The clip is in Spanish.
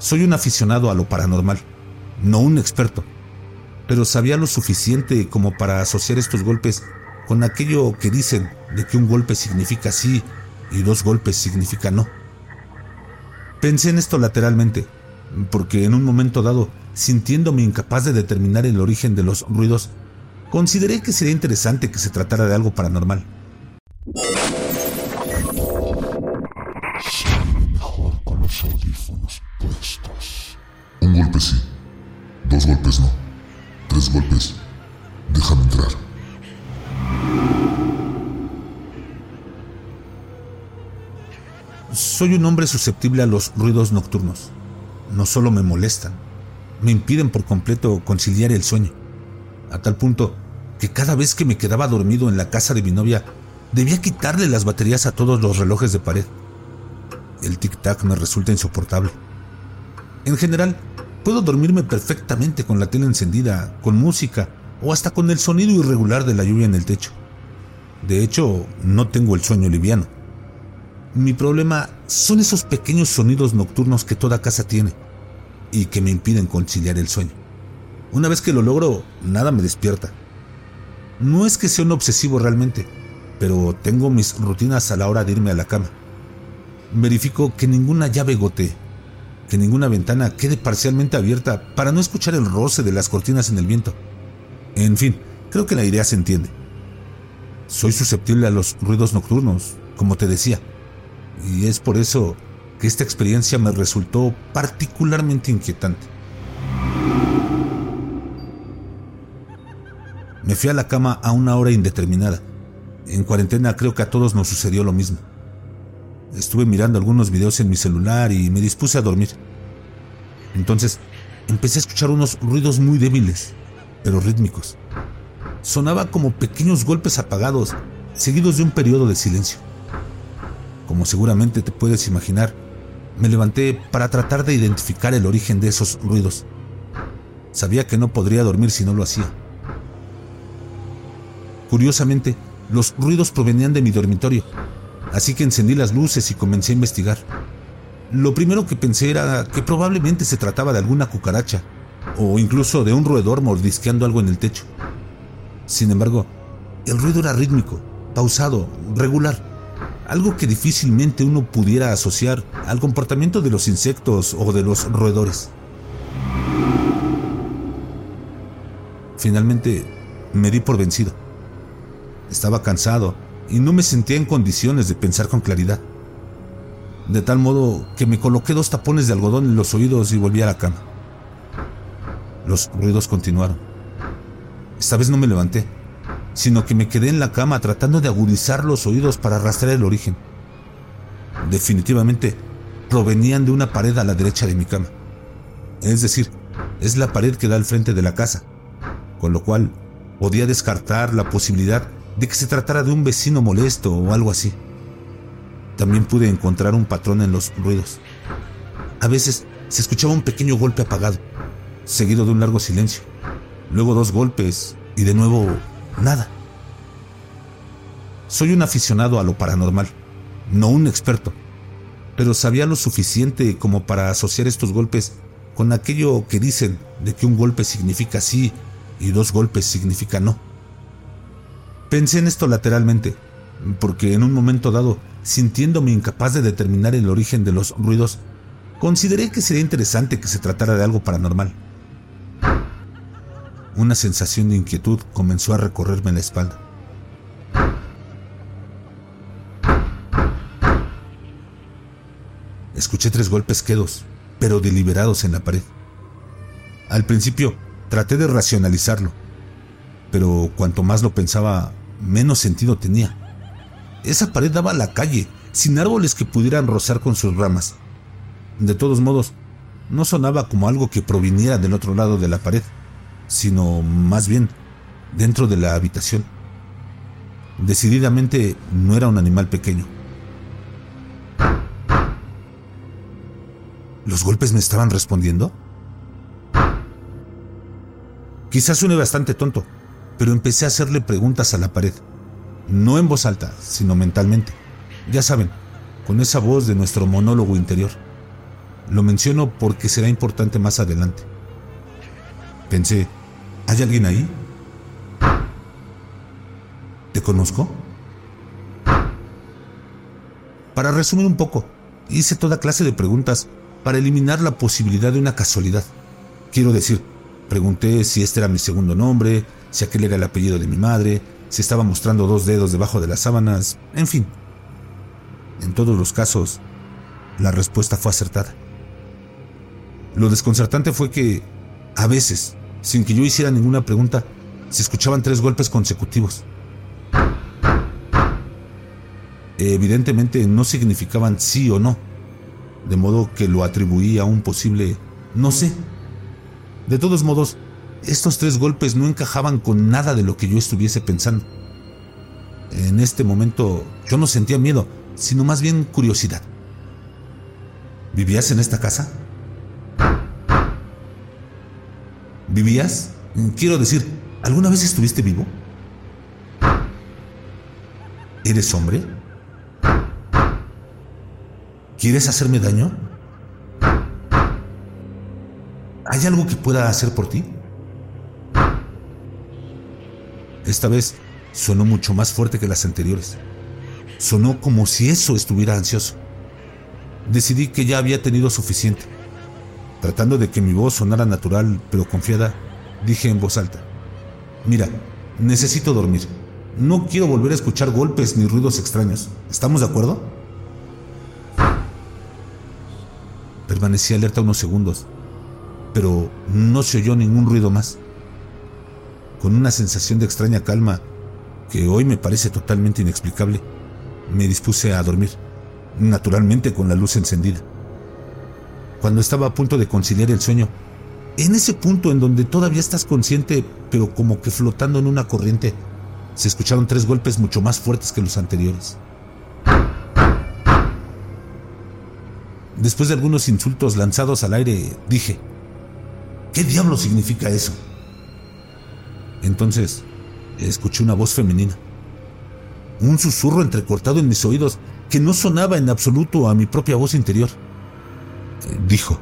Soy un aficionado a lo paranormal, no un experto, pero sabía lo suficiente como para asociar estos golpes con aquello que dicen de que un golpe significa sí y dos golpes significa no. Pensé en esto lateralmente, porque en un momento dado, sintiéndome incapaz de determinar el origen de los ruidos, consideré que sería interesante que se tratara de algo paranormal. Un golpe sí, dos golpes no, tres golpes. Déjame entrar. Soy un hombre susceptible a los ruidos nocturnos. No solo me molestan, me impiden por completo conciliar el sueño, a tal punto que cada vez que me quedaba dormido en la casa de mi novia, debía quitarle las baterías a todos los relojes de pared. El tic-tac me resulta insoportable. En general, puedo dormirme perfectamente con la tele encendida, con música o hasta con el sonido irregular de la lluvia en el techo. De hecho, no tengo el sueño liviano. Mi problema son esos pequeños sonidos nocturnos que toda casa tiene y que me impiden conciliar el sueño. Una vez que lo logro, nada me despierta. No es que sea un obsesivo realmente, pero tengo mis rutinas a la hora de irme a la cama. Verifico que ninguna llave gotee que ninguna ventana quede parcialmente abierta para no escuchar el roce de las cortinas en el viento. En fin, creo que la idea se entiende. Soy susceptible a los ruidos nocturnos, como te decía, y es por eso que esta experiencia me resultó particularmente inquietante. Me fui a la cama a una hora indeterminada. En cuarentena creo que a todos nos sucedió lo mismo. Estuve mirando algunos videos en mi celular y me dispuse a dormir. Entonces empecé a escuchar unos ruidos muy débiles, pero rítmicos. Sonaba como pequeños golpes apagados, seguidos de un periodo de silencio. Como seguramente te puedes imaginar, me levanté para tratar de identificar el origen de esos ruidos. Sabía que no podría dormir si no lo hacía. Curiosamente, los ruidos provenían de mi dormitorio, así que encendí las luces y comencé a investigar. Lo primero que pensé era que probablemente se trataba de alguna cucaracha, o incluso de un roedor mordisqueando algo en el techo. Sin embargo, el ruido era rítmico, pausado, regular, algo que difícilmente uno pudiera asociar al comportamiento de los insectos o de los roedores. Finalmente, me di por vencido. Estaba cansado y no me sentía en condiciones de pensar con claridad. De tal modo que me coloqué dos tapones de algodón en los oídos y volví a la cama. Los ruidos continuaron. Esta vez no me levanté, sino que me quedé en la cama tratando de agudizar los oídos para rastrear el origen. Definitivamente provenían de una pared a la derecha de mi cama. Es decir, es la pared que da al frente de la casa, con lo cual podía descartar la posibilidad de que se tratara de un vecino molesto o algo así. También pude encontrar un patrón en los ruidos. A veces se escuchaba un pequeño golpe apagado, seguido de un largo silencio, luego dos golpes y de nuevo nada. Soy un aficionado a lo paranormal, no un experto, pero sabía lo suficiente como para asociar estos golpes con aquello que dicen de que un golpe significa sí y dos golpes significa no. Pensé en esto lateralmente, porque en un momento dado, sintiéndome incapaz de determinar el origen de los ruidos, consideré que sería interesante que se tratara de algo paranormal. Una sensación de inquietud comenzó a recorrerme la espalda. Escuché tres golpes quedos, pero deliberados en la pared. Al principio traté de racionalizarlo, pero cuanto más lo pensaba, menos sentido tenía. Esa pared daba a la calle, sin árboles que pudieran rozar con sus ramas. De todos modos, no sonaba como algo que proviniera del otro lado de la pared, sino más bien dentro de la habitación. Decididamente no era un animal pequeño. ¿Los golpes me estaban respondiendo? Quizás suene bastante tonto, pero empecé a hacerle preguntas a la pared. No en voz alta, sino mentalmente. Ya saben, con esa voz de nuestro monólogo interior. Lo menciono porque será importante más adelante. Pensé, ¿hay alguien ahí? ¿Te conozco? Para resumir un poco, hice toda clase de preguntas para eliminar la posibilidad de una casualidad. Quiero decir, pregunté si este era mi segundo nombre, si aquel era el apellido de mi madre, si estaba mostrando dos dedos debajo de las sábanas, en fin. En todos los casos, la respuesta fue acertada. Lo desconcertante fue que, a veces, sin que yo hiciera ninguna pregunta, se escuchaban tres golpes consecutivos. Evidentemente no significaban sí o no, de modo que lo atribuí a un posible no sé. De todos modos, estos tres golpes no encajaban con nada de lo que yo estuviese pensando. En este momento yo no sentía miedo, sino más bien curiosidad. ¿Vivías en esta casa? ¿Vivías? Quiero decir, ¿alguna vez estuviste vivo? ¿Eres hombre? ¿Quieres hacerme daño? ¿Hay algo que pueda hacer por ti? Esta vez sonó mucho más fuerte que las anteriores. Sonó como si eso estuviera ansioso. Decidí que ya había tenido suficiente. Tratando de que mi voz sonara natural pero confiada, dije en voz alta, Mira, necesito dormir. No quiero volver a escuchar golpes ni ruidos extraños. ¿Estamos de acuerdo? Permanecí alerta unos segundos, pero no se oyó ningún ruido más. Con una sensación de extraña calma, que hoy me parece totalmente inexplicable, me dispuse a dormir, naturalmente con la luz encendida cuando estaba a punto de conciliar el sueño. En ese punto en donde todavía estás consciente, pero como que flotando en una corriente, se escucharon tres golpes mucho más fuertes que los anteriores. Después de algunos insultos lanzados al aire, dije, ¿qué diablo significa eso? Entonces, escuché una voz femenina, un susurro entrecortado en mis oídos que no sonaba en absoluto a mi propia voz interior dijo.